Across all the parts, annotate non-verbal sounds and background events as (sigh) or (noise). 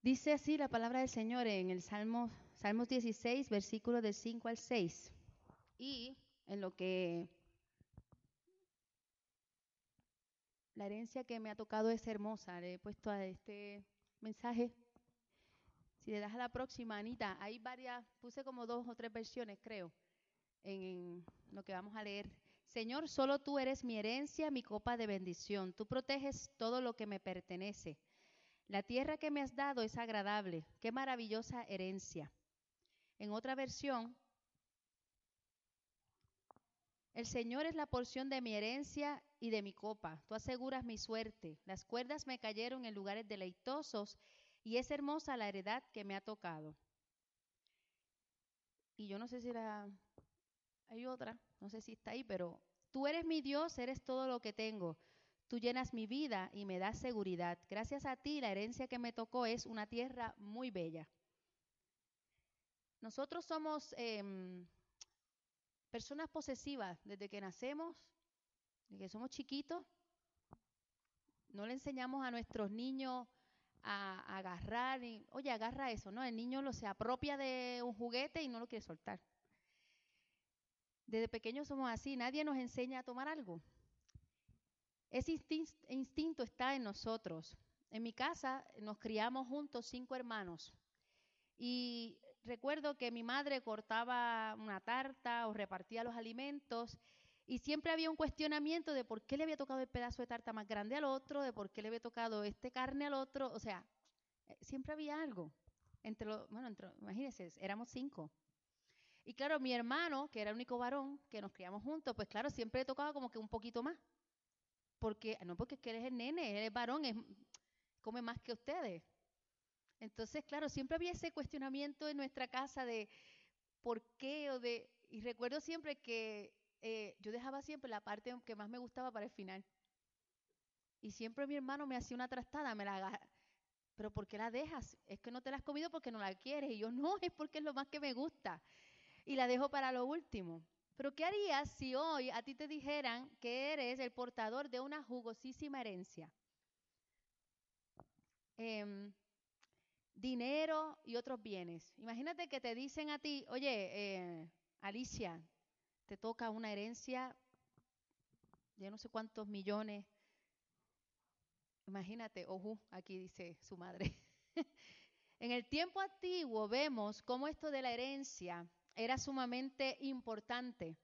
Dice así la palabra del Señor en el Salmo, Salmos 16, versículos del 5 al 6. Y en lo que la herencia que me ha tocado es hermosa, le he puesto a este mensaje. Si le das a la próxima, Anita, hay varias, puse como dos o tres versiones, creo, en lo que vamos a leer. Señor, solo tú eres mi herencia, mi copa de bendición. Tú proteges todo lo que me pertenece. La tierra que me has dado es agradable. Qué maravillosa herencia. En otra versión, el Señor es la porción de mi herencia y de mi copa. Tú aseguras mi suerte. Las cuerdas me cayeron en lugares deleitosos y es hermosa la heredad que me ha tocado. Y yo no sé si la... Hay otra, no sé si está ahí, pero tú eres mi Dios, eres todo lo que tengo. Tú llenas mi vida y me das seguridad. Gracias a ti, la herencia que me tocó es una tierra muy bella. Nosotros somos em, personas posesivas desde que nacemos, desde que somos chiquitos. No le enseñamos a nuestros niños a, agarrar, y, oye, agarra eso, ¿no? El niño lo se apropia de un juguete y no lo quiere soltar. Desde pequeños somos así, nadie nos enseña a tomar algo. Ese instinto está en nosotros. En mi casa nos criamos juntos cinco hermanos y recuerdo que mi madre cortaba una tarta o repartía los alimentos y siempre había un cuestionamiento de por qué le había tocado el pedazo de tarta más grande al otro, de por qué le había tocado este carne al otro, o sea, eh, siempre había algo. Entre los, bueno, imagínense, éramos cinco. Y claro, mi hermano, que era el único varón, que nos criamos juntos, pues claro, siempre le tocaba como que un poquito más porque, no porque él es el nene, él es varón, come más que ustedes. Entonces, claro, siempre había ese cuestionamiento en nuestra casa de por qué o de, y recuerdo siempre que eh, yo dejaba siempre la parte que más me gustaba para el final. Y siempre mi hermano me hacía una trastada, me la pero ¿por qué la dejas? Es que no te la has comido porque no la quieres. Y yo, (laughs) no, es porque es lo más que me gusta. Y la dejo para lo último. Pero ¿qué harías si hoy a ti te dijeran que eres el portador de una jugosísima herencia? Em, dinero y otros bienes. Imagínate que te dicen a ti, oye, eh, Alicia, te toca una herencia de no sé cuántos millones. Imagínate, ojo, aquí dice su madre. (laughs) en el tiempo antiguo vemos cómo esto de la herencia era sumamente importante.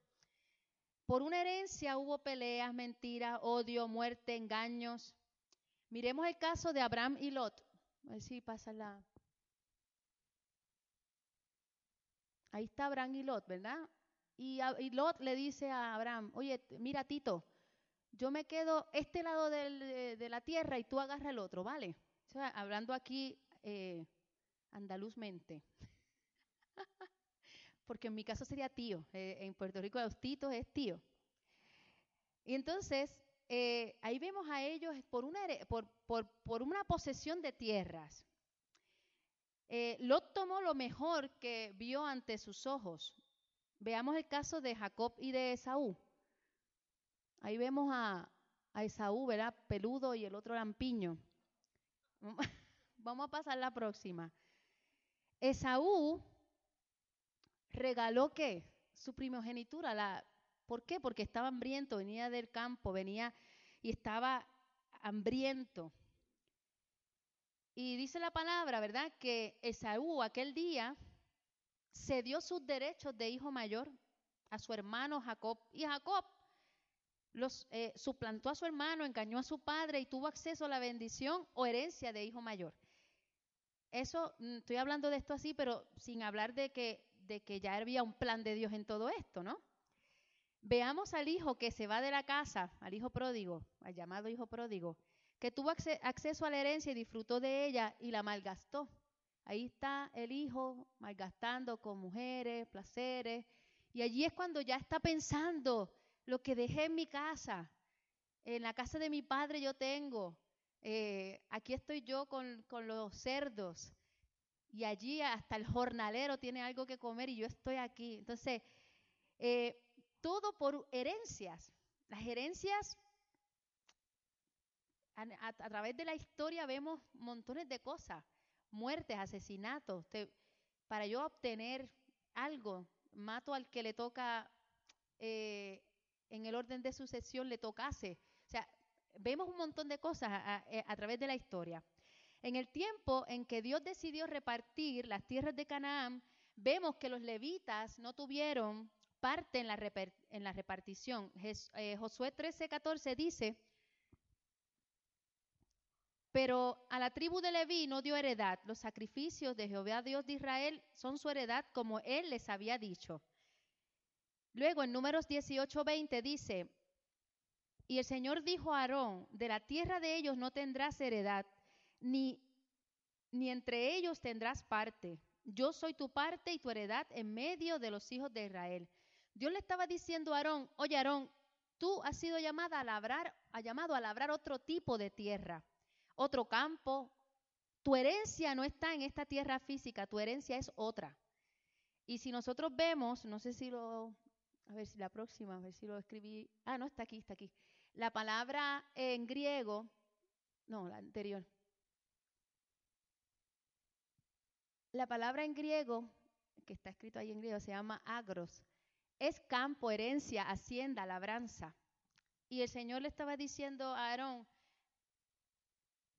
Por una herencia hubo peleas, mentiras, odio, muerte, engaños. Miremos el caso de Abraham y Lot. A ver si pasa la. Ahí está Abraham y Lot, ¿verdad? Y, Lot le dice a Abraham, oye, mira Tito, yo me quedo este lado de, la tierra y tú agarra el otro, ¿vale? O sea, hablando aquí eh, andaluzmente porque en mi caso sería tío. Eh, en Puerto Rico Austito es tío. Y entonces, eh, ahí vemos a ellos por una, por, por, una posesión de tierras. Eh, Lot tomó lo mejor que vio ante sus ojos. Veamos el caso de Jacob y de Esaú. Ahí vemos a, a Esaú, ¿verdad? Peludo y el otro lampiño. (laughs) Vamos a pasar la próxima. Esaú regaló qué? Su primogenitura. La, ¿Por qué? Porque estaba hambriento, venía del campo, venía y estaba hambriento. Y dice la palabra, ¿verdad? Que Esaú aquel día cedió sus derechos de hijo mayor a su hermano Jacob. Y Jacob los, eh, suplantó a su hermano, engañó a su padre y tuvo acceso a la bendición o herencia de hijo mayor. Eso, mm, estoy hablando de esto así, pero sin hablar de que de que ya había un plan de Dios en todo esto, ¿no? Veamos al hijo que se va de la casa, al hijo pródigo, al llamado hijo pródigo, que tuvo acceso a la herencia y disfrutó de ella y la malgastó. Ahí está el hijo malgastando con mujeres, placeres. Y allí es cuando ya está pensando lo que dejé en mi casa. En la casa de mi padre yo tengo. Eh, aquí estoy yo con, con los cerdos. Y allí hasta el jornalero tiene algo que comer y yo estoy aquí. Entonces, eh, todo por herencias. Las herencias, a, través de la historia vemos montones de cosas, muertes, asesinatos. para yo obtener algo, mato al que le toca, eh, en el orden de sucesión le tocase. O sea, vemos un montón de cosas a, a través de la historia. En el tiempo en que Dios decidió repartir las tierras de Canaán, vemos que los levitas no tuvieron parte en la, repartición. Eh, Josué 13, 14 dice, pero a la tribu de Leví no dio heredad. Los sacrificios de Jehová Dios de Israel son su heredad como él les había dicho. Luego en números 18, 20 dice, y el Señor dijo a Aarón, de la tierra de ellos no tendrás heredad, ni, ni entre ellos tendrás parte. Yo soy tu parte y tu heredad en medio de los hijos de Israel. Dios le estaba diciendo a Aarón, oye Aarón, tú has sido llamada a labrar, ha llamado a labrar otro tipo de tierra, otro campo. Tu herencia no está en esta tierra física, tu herencia es otra. Y si nosotros vemos, no sé si lo, a ver si la próxima, a ver si lo escribí, ah, no, está aquí, está aquí. La palabra en griego, no, la anterior. La palabra en griego, que está escrito ahí en griego, se llama agros es campo, herencia, hacienda, labranza. Y el Señor le estaba diciendo a Aarón,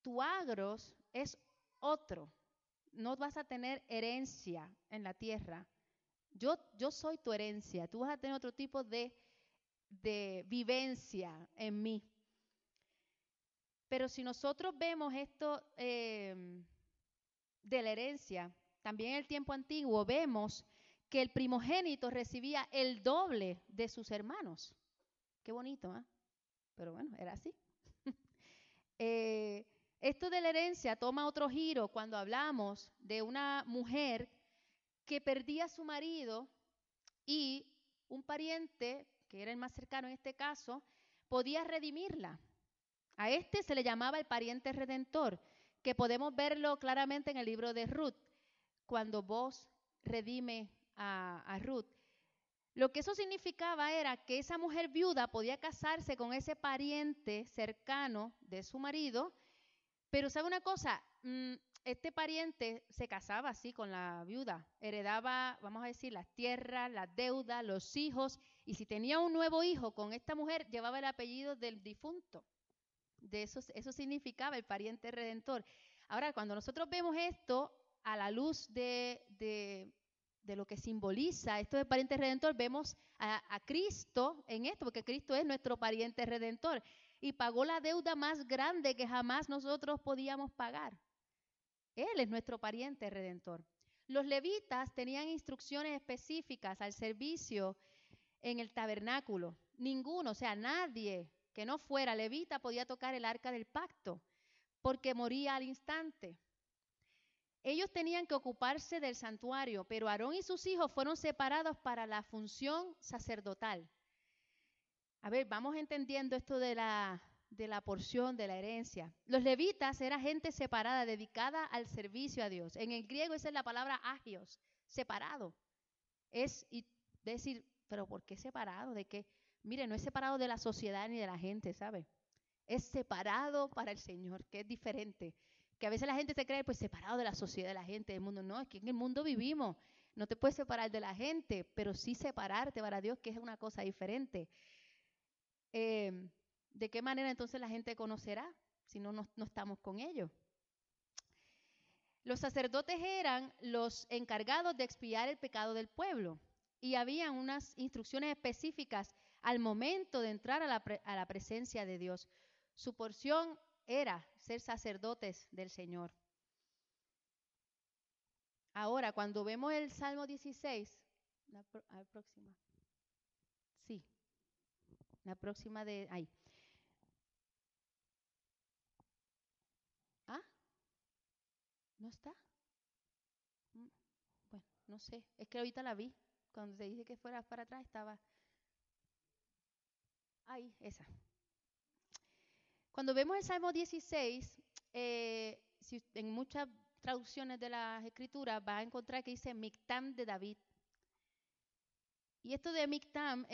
tu agros es otro, no vas a tener herencia en la tierra. Yo, yo soy tu herencia, tú vas a tener otro tipo de, de vivencia en mí. Pero si nosotros vemos esto em, de la herencia, también en el tiempo antiguo vemos que el primogénito recibía el doble de sus hermanos. Qué bonito, ¿eh? Pero bueno, era así. (laughs) Eh, esto de la herencia toma otro giro cuando hablamos de una mujer que perdía a su marido y un pariente, que era el más cercano en este caso, podía redimirla. A este se le llamaba el pariente redentor, que podemos verlo claramente en el libro de Ruth, cuando vos redime a, Ruth. Lo que eso significaba era que esa mujer viuda podía casarse con ese pariente cercano de su marido, pero ¿sabe una cosa? Mm, este pariente se casaba así con la viuda, heredaba, vamos a decir, las tierras, las deudas, los hijos, y si tenía un nuevo hijo con esta mujer, llevaba el apellido del difunto. De eso, eso significaba el pariente redentor. Ahora, cuando nosotros vemos esto a la luz de, de lo que simboliza esto de pariente redentor, vemos a, Cristo en esto, porque Cristo es nuestro pariente redentor y pagó la deuda más grande que jamás nosotros podíamos pagar. Él es nuestro pariente redentor. Los levitas tenían instrucciones específicas al servicio en el tabernáculo. Ninguno, o sea, nadie que no fuera levita podía tocar el arca del pacto, porque moría al instante. Ellos tenían que ocuparse del santuario, pero Aarón y sus hijos fueron separados para la función sacerdotal. A ver, vamos entendiendo esto de la, de la porción de la herencia. Los levitas eran gente separada, dedicada al servicio a Dios. En el griego esa es la palabra agios, separado. Es y decir, pero ¿por qué separado? De que, mire, no es separado de la sociedad ni de la gente, ¿sabe? Es separado para el Señor, que es diferente que a veces la gente se cree pues separado de la sociedad, de la gente, del mundo. No, es que en el mundo vivimos. No te puedes separar de la gente, pero sí separarte para Dios, que es una cosa diferente. Em, ¿De qué manera entonces la gente conocerá si no, no, estamos con ellos? Los sacerdotes eran los encargados de expiar el pecado del pueblo y había unas instrucciones específicas al momento de entrar a la, a la presencia de Dios. Su porción era ser sacerdotes del Señor. Ahora, cuando vemos el Salmo 16, la, próxima. Sí, la próxima de ahí. ¿Ah? ¿No está? Mm, bueno, no sé, es que ahorita la vi. Cuando te dije que fuera para atrás estaba ahí, esa. Cuando vemos el Salmo 16, eh, en muchas traducciones de las escrituras va a encontrar que dice Mictam de David. Y esto de Mictam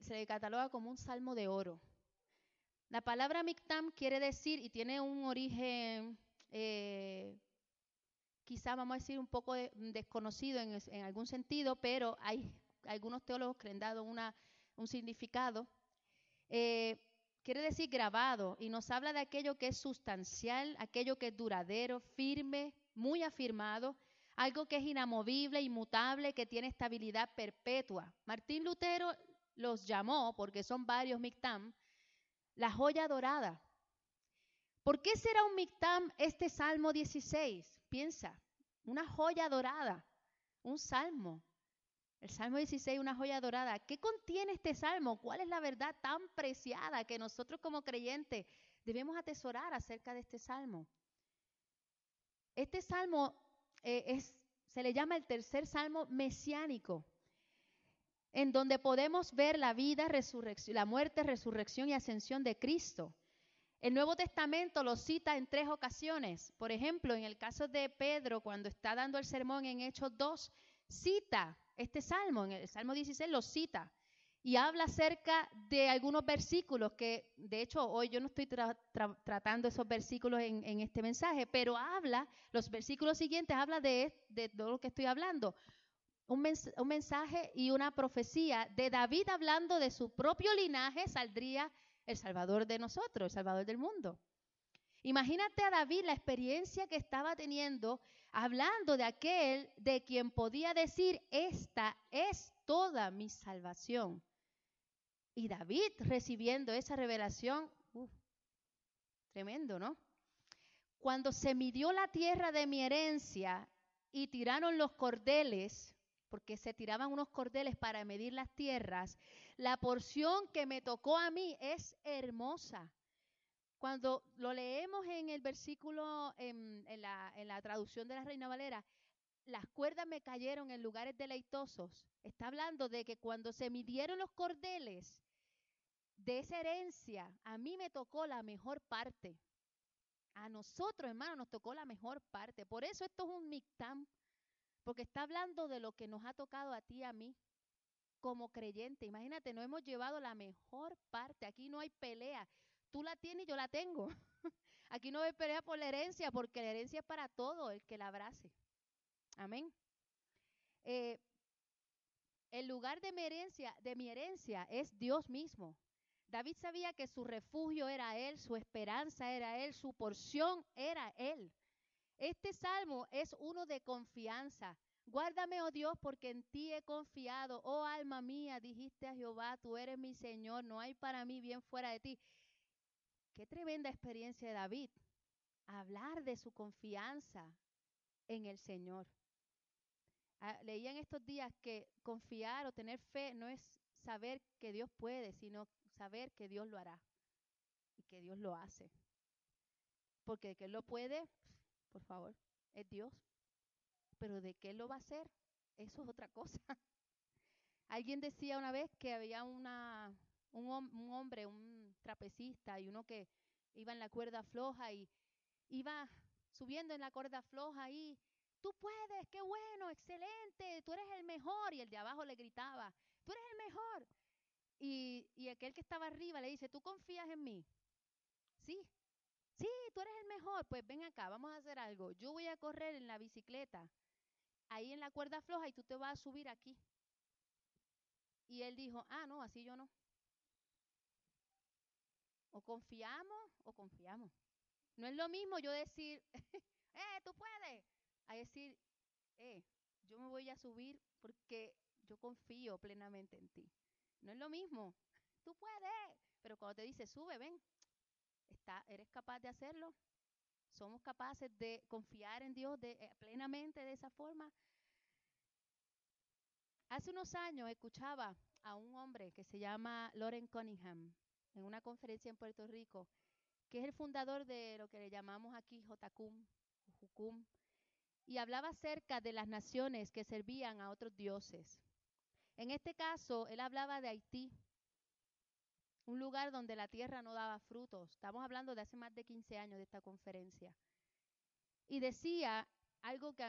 se cataloga como un salmo de oro. La palabra Mictam quiere decir, y tiene un origen eh, quizá vamos a decir un poco desconocido en, algún sentido, pero hay algunos teólogos que han dado un significado. Eh, quiere decir grabado y nos habla de aquello que es sustancial, aquello que es duradero, firme, muy afirmado, algo que es inamovible, inmutable, que tiene estabilidad perpetua. Martín Lutero los llamó, porque son varios mictam, la joya dorada. ¿Por qué será un mictam este Salmo 16? Piensa, una joya dorada, un salmo. El Salmo 16, una joya dorada. ¿Qué contiene este salmo? ¿Cuál es la verdad tan preciada que nosotros como creyentes debemos atesorar acerca de este salmo? Este salmo eh, se le llama el tercer salmo mesiánico, en donde podemos ver la vida, resurrección, la muerte, resurrección y ascensión de Cristo. El Nuevo Testamento lo cita en tres ocasiones. Por ejemplo, en el caso de Pedro, cuando está dando el sermón en Hechos 2, cita este salmo, en el Salmo 16 lo cita y habla acerca de algunos versículos que, de hecho, hoy yo no estoy tratando esos versículos en, este mensaje, pero habla, los versículos siguientes habla de, todo lo que estoy hablando. Un mensaje y una profecía de David hablando de su propio linaje saldría el Salvador de nosotros, el Salvador del mundo. Imagínate a David la experiencia que estaba teniendo hablando de aquel de quien podía decir, esta es toda mi salvación. Y David recibiendo esa revelación, tremendo, ¿no? Cuando se midió la tierra de mi herencia y tiraron los cordeles, porque se tiraban unos cordeles para medir las tierras, la porción que me tocó a mí es hermosa. Cuando lo leemos en el versículo, en, la, traducción de la Reina Valera, las cuerdas me cayeron en lugares deleitosos. Está hablando de que cuando se midieron los cordeles de esa herencia, a mí me tocó la mejor parte. A nosotros, hermano, nos tocó la mejor parte. Por eso esto es un mictam, porque está hablando de lo que nos ha tocado a ti y a mí como creyente. Imagínate, no hemos llevado la mejor parte. Aquí no hay pelea. Tú la tienes y yo la tengo. (laughs) Aquí no hay pelea por la herencia, porque la herencia es para todo el que la abrace. Amén. Eh, el lugar de mi herencia, de mi herencia es Dios mismo. David sabía que su refugio era Él, su esperanza era Él, su porción era Él. Este salmo es uno de confianza. Guárdame, oh Dios, porque en ti he confiado. Oh alma mía, dijiste a Jehová, tú eres mi Señor, no hay para mí bien fuera de ti. Qué tremenda experiencia de David. Hablar de su confianza en el Señor. Ah, leía en estos días que confiar o tener fe no es saber que Dios puede, sino saber que Dios lo hará y que Dios lo hace. Porque que Él lo puede, por favor, es Dios pero de qué lo va a hacer, eso es otra cosa. (laughs) Alguien decía una vez que había una, un, un, hombre, un trapecista y uno que iba en la cuerda floja y iba subiendo en la cuerda floja y tú puedes, qué bueno, excelente, tú eres el mejor. Y el de abajo le gritaba, tú eres el mejor. Y, y aquel que estaba arriba le dice, ¿tú confías en mí? Sí, sí, tú eres el mejor. Pues ven acá, vamos a hacer algo. Yo voy a correr en la bicicleta ahí en la cuerda floja y tú te vas a subir aquí. Y él dijo, ah, no, así yo no. O confiamos o confiamos. No es lo mismo yo decir, (laughs) eh, tú puedes, a decir, eh, yo me voy a subir porque yo confío plenamente en ti. No es lo mismo, (laughs) tú puedes, pero cuando te dice, sube, ven, está, ¿eres capaz de hacerlo? somos capaces de confiar en Dios de, eh, plenamente de esa forma. Hace unos años escuchaba a un hombre que se llama Loren Cunningham en una conferencia en Puerto Rico, que es el fundador de lo que le llamamos aquí Jucum. y hablaba acerca de las naciones que servían a otros dioses. En este caso, él hablaba de Haití, un lugar donde la tierra no daba frutos. Estamos hablando de hace más de 15 años de esta conferencia. Y decía algo que,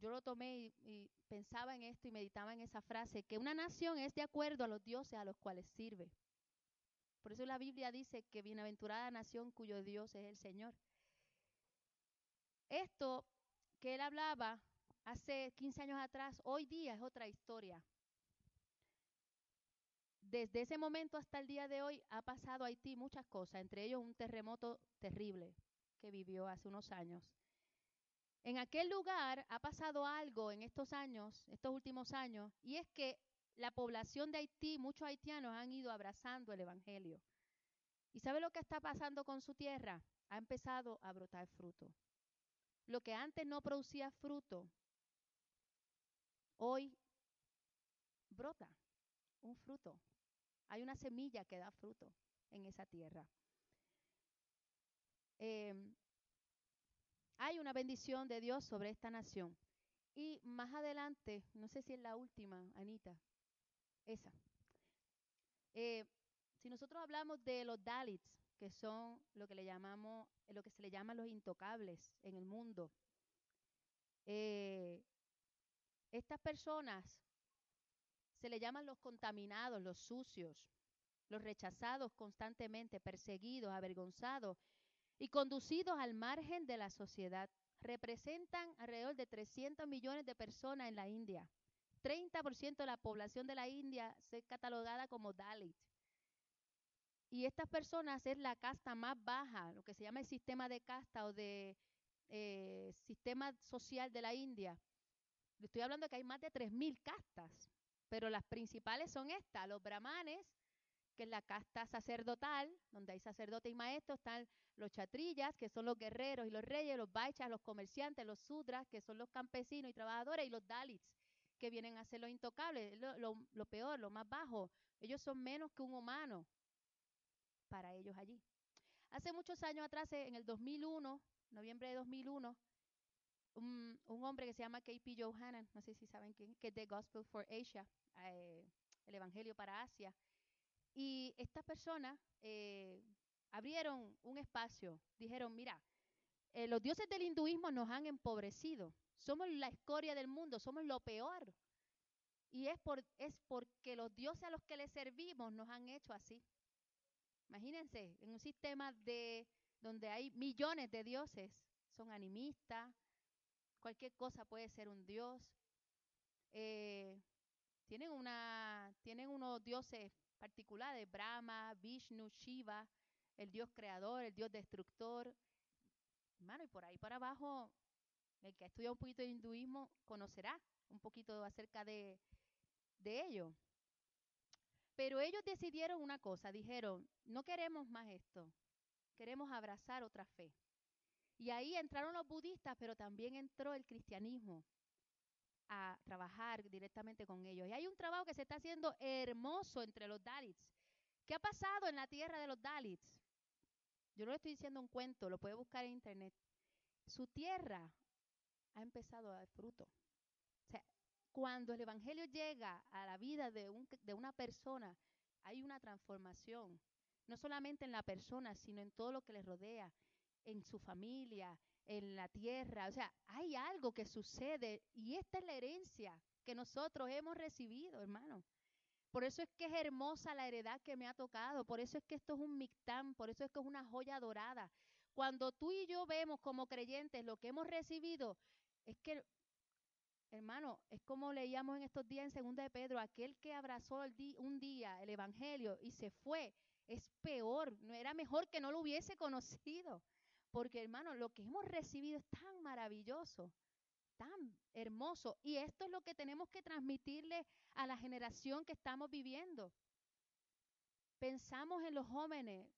yo lo tomé y, pensaba en esto y meditaba en esa frase, que una nación es de acuerdo a los dioses a los cuales sirve. Por eso la Biblia dice que bienaventurada nación cuyo Dios es el Señor. Esto que él hablaba hace 15 años atrás, hoy día es otra historia desde ese momento hasta el día de hoy ha pasado Haití muchas cosas, entre ellos un terremoto terrible que vivió hace unos años. En aquel lugar ha pasado algo en estos años, estos últimos años, y es que la población de Haití, muchos haitianos han ido abrazando el Evangelio. ¿Y sabe lo que está pasando con su tierra? Ha empezado a brotar fruto. Lo que antes no producía fruto, hoy brota un fruto. Hay una semilla que da fruto en esa tierra. Em, hay una bendición de Dios sobre esta nación. Y más adelante, no sé si es la última, Anita, esa. Eh, si nosotros hablamos de los Dalits, que son lo que le llamamos, lo que se le llama los intocables en el mundo, eh, estas personas se le llaman los contaminados, los sucios, los rechazados constantemente, perseguidos, avergonzados y conducidos al margen de la sociedad. Representan alrededor de 300 millones de personas en la India. 30% de la población de la India se catalogada como Dalit. Y estas personas es la casta más baja, lo que se llama el sistema de casta o de eh, sistema social de la India. Estoy hablando que hay más de 3.000 castas. Pero las principales son estas, los brahmanes, que es la casta sacerdotal, donde hay sacerdotes y maestros, están los chatrillas, que son los guerreros y los reyes, los baichas, los comerciantes, los sudras, que son los campesinos y trabajadores, y los dalits, que vienen a ser los intocables, lo, lo peor, lo más bajo. Ellos son menos que un humano para ellos allí. Hace muchos años atrás, en el 2001, noviembre de 2001, un, hombre que se llama K.P. Johanan, no sé si saben quién, que es The Gospel for Asia, eh, el Evangelio para Asia. Y estas personas eh, abrieron un espacio, dijeron, mira, eh, los dioses del hinduismo nos han empobrecido, somos la escoria del mundo, somos lo peor. Y es, por, es porque los dioses a los que les servimos nos han hecho así. Imagínense, en un sistema de donde hay millones de dioses, son animistas, cualquier cosa puede ser un dios. Eh, tienen, una, tienen unos dioses particulares, Brahma, Vishnu, Shiva, el dios creador, el dios destructor. Hermano, y por ahí para abajo, el que ha estudiado un poquito de hinduismo conocerá un poquito acerca de, de ello. Pero ellos decidieron una cosa, dijeron, no queremos más esto, queremos abrazar otra fe. Y ahí entraron los budistas, pero también entró el cristianismo a trabajar directamente con ellos. Y hay un trabajo que se está haciendo hermoso entre los Dalits. ¿Qué ha pasado en la tierra de los Dalits? Yo no le estoy diciendo un cuento, lo puede buscar en internet. Su tierra ha empezado a dar fruto. O sea, cuando el Evangelio llega a la vida de, un, de una persona, hay una transformación. No solamente en la persona, sino en todo lo que le rodea en su familia, en la tierra. O sea, hay algo que sucede y esta es la herencia que nosotros hemos recibido, hermano. Por eso es que es hermosa la heredad que me ha tocado, por eso es que esto es un mictán, por eso es que es una joya dorada. Cuando tú y yo vemos como creyentes lo que hemos recibido, es que, hermano, es como leíamos en estos días en Segunda de Pedro, aquel que abrazó un día el Evangelio y se fue, es peor, no era mejor que no lo hubiese (laughs) conocido. Porque hermano, lo que hemos recibido es tan maravilloso, tan hermoso. Y esto es lo que tenemos que transmitirle a la generación que estamos viviendo. Pensamos en los jóvenes,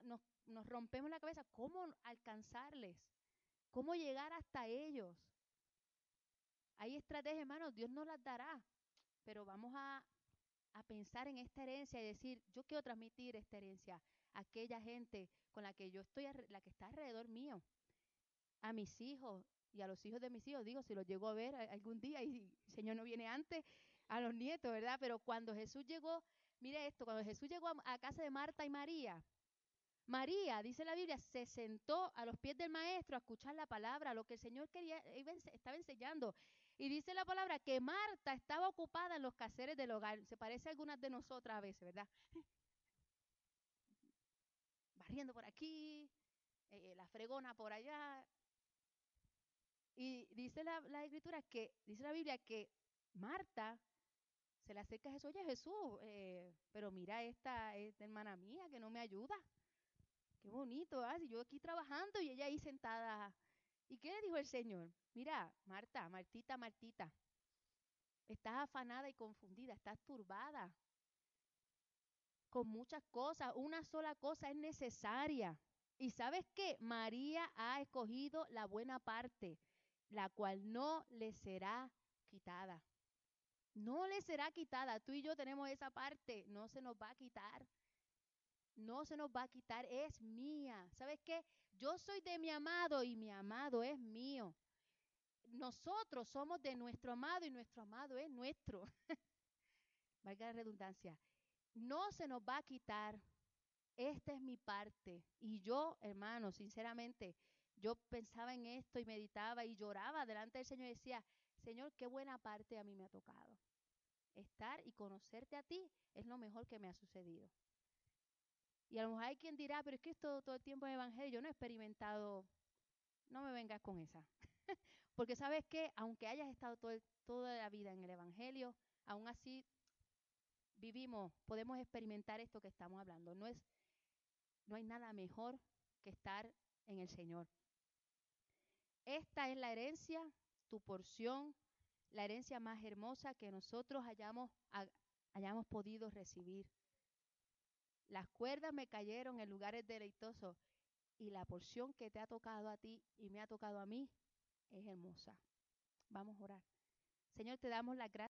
nos, nos rompemos la cabeza, ¿cómo alcanzarles? ¿Cómo llegar hasta ellos? Hay estrategias, hermano, Dios nos las dará, pero vamos a, a pensar en esta herencia y decir, yo quiero transmitir esta herencia a aquella gente con la que yo estoy, la que está alrededor mío, a mis hijos y a los hijos de mis hijos, digo, si los llego a ver algún día y el Señor no viene antes, a los nietos, ¿verdad? Pero cuando Jesús llegó, mire esto, cuando Jesús llegó a, casa de Marta y María, María, dice la Biblia, se sentó a los pies del maestro a escuchar la palabra, lo que el Señor quería, estaba enseñando. Y dice la palabra que Marta estaba ocupada en los caseres del hogar. Se parece a algunas de nosotras a veces, ¿verdad? (laughs) Barriendo por aquí, eh, la fregona por allá. Y dice la, escritura que, dice la Biblia que Marta se le acerca a Jesús, oye Jesús, eh, pero mira esta, esta hermana mía que no me ayuda. Qué bonito, ¿ah? Si yo aquí trabajando y ella ahí sentada. ¿Y qué le dijo el Señor? Mira, Marta, Martita, Martita, estás afanada y confundida, estás turbada con muchas cosas. Una sola cosa es necesaria. Y sabes qué? María ha escogido la buena parte, la cual no le será quitada. No le será quitada. Tú y yo tenemos esa parte, no se nos va a quitar no se nos va a quitar, es mía. ¿Sabes qué? Yo soy de mi amado y mi amado es mío. Nosotros somos de nuestro amado y nuestro amado es nuestro. (laughs) Valga la redundancia. No se nos va a quitar. Esta es mi parte. Y yo, hermano, sinceramente, yo pensaba en esto y meditaba y lloraba delante del Señor y decía, Señor, qué buena parte a mí me ha tocado. Estar y conocerte a ti es lo mejor que me ha sucedido. Y a lo mejor hay quien dirá, pero es que esto todo el tiempo en evangelio yo no he experimentado, no me vengas con esa. (laughs) Porque sabes que, aunque hayas estado toda la vida en el evangelio, aún así vivimos, podemos experimentar esto que estamos hablando. No es, no hay nada mejor que estar en el Señor. Esta es la herencia, tu porción, la herencia más hermosa que nosotros hayamos, hayamos podido recibir. Las cuerdas me cayeron en lugares deleitosos y la porción que te ha tocado a ti y me ha tocado a mí es hermosa. Vamos a orar. Señor, te damos la gracia.